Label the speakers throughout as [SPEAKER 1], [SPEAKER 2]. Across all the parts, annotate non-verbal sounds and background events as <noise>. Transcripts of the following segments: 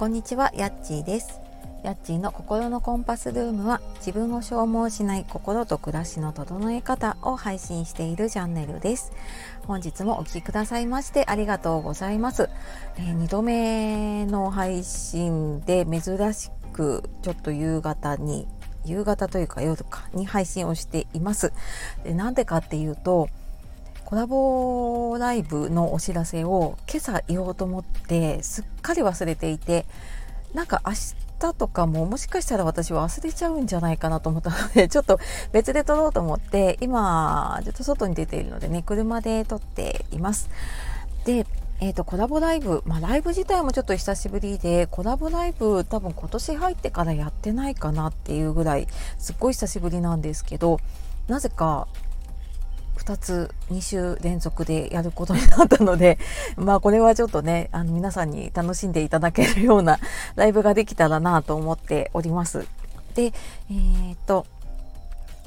[SPEAKER 1] こんにちは、やっちーです。やっちーの心のコンパスルームは自分を消耗しない心と暮らしの整え方を配信しているチャンネルです。本日もお聴きくださいましてありがとうございます。えー、2度目の配信で珍しくちょっと夕方に夕方というか夜かに配信をしています。でなんでかっていうとコラボライブのお知らせを今朝言おうと思ってすっかり忘れていてなんか明日とかももしかしたら私忘れちゃうんじゃないかなと思ったので <laughs> ちょっと別で撮ろうと思って今ちょっと外に出ているのでね車で撮っています。でえーと、コラボライブ、まあ、ライブ自体もちょっと久しぶりでコラボライブ多分今年入ってからやってないかなっていうぐらいすっごい久しぶりなんですけどなぜか2つ2週連続でやることになったので <laughs> まあこれはちょっとねあの皆さんに楽しんでいただけるようなライブができたらなと思っております。でえー、っと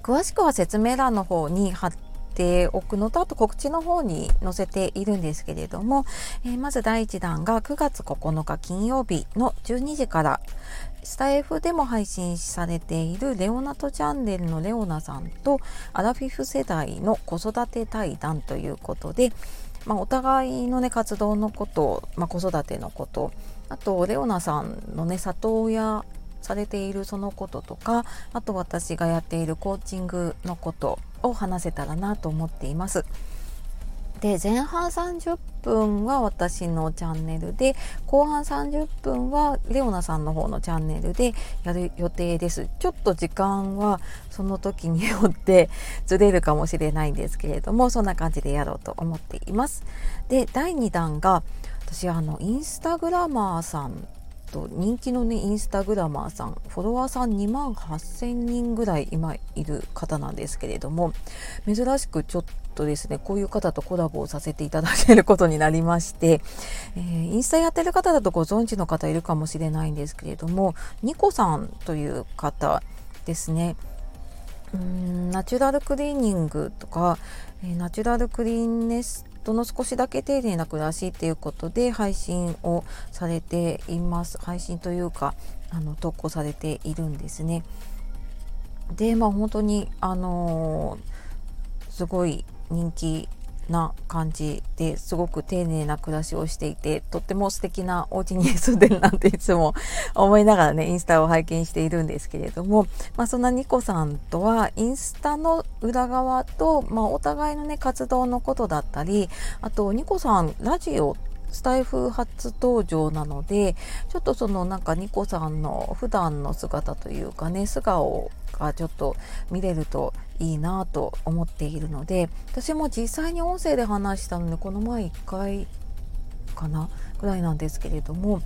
[SPEAKER 1] 詳しくは説明欄の方に貼っておくのとあと告知の方に載せているんですけれども、えー、まず第1弾が9月9日金曜日の12時からスタイフでも配信されているレオナとチャンネルのレオナさんとアラフィフ世代の子育て対談ということで、まあ、お互いのね活動のこと、まあ、子育てのことあとレオナさんのね里親されているそのこととかあと私がやっているコーチングのことを話せたらなと思っています。で前半30分は私のチャンネルで後半30分はレオナさんの方のチャンネルでやる予定ですちょっと時間はその時によって <laughs> ずれるかもしれないんですけれどもそんな感じでやろうと思っていますで第2弾が私あのインスタグラマーさんと人気のねインスタグラマーさんフォロワーさん2万8000人ぐらい今いる方なんですけれども珍しくちょっとですねこういう方とコラボをさせていただけることになりまして、えー、インスタやってる方だとご存知の方いるかもしれないんですけれどもニコさんという方ですね。うんナチュラルクリーニングとか、え、ナチュラルクリーンネスとの少しだけ丁寧な暮らしっていうことで配信をされています。配信というかあの投稿されているんですね。でまあ本当にあのー、すごい人気な感じですごく丁寧な暮らしをしていてとっても素敵なお家に住んでるなんていつも思いながらねインスタを拝見しているんですけれども、まあ、そんなニコさんとはインスタの裏側と、まあ、お互いのね活動のことだったりあとニコさんラジオスタイフ初登場なのでちょっとそのなんかニコさんの普段の姿というかね素顔がちょっと見れるといいなと思っているので私も実際に音声で話したのでこの前1回かなぐらいなんですけれども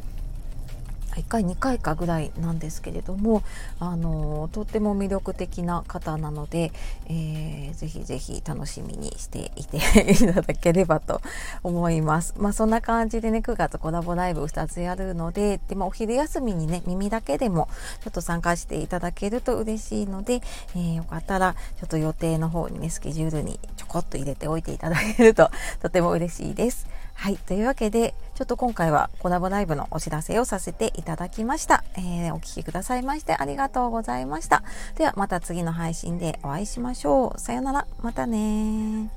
[SPEAKER 1] 1回2回かぐらいなんですけれどもあのとっても魅力的な方なので、えー、ぜひぜひ楽しみにしていていただければと思います。まあそんな感じでね9月コラボライブ2つやるのででもお昼休みにね耳だけでもちょっと参加していただけると嬉しいので、えー、よかったらちょっと予定の方にねスケジュールにちょこっと入れておいていただけるととても嬉しいです。はい。というわけで、ちょっと今回はコラボライブのお知らせをさせていただきました。えー、お聴きくださいましてありがとうございました。ではまた次の配信でお会いしましょう。さよなら。またね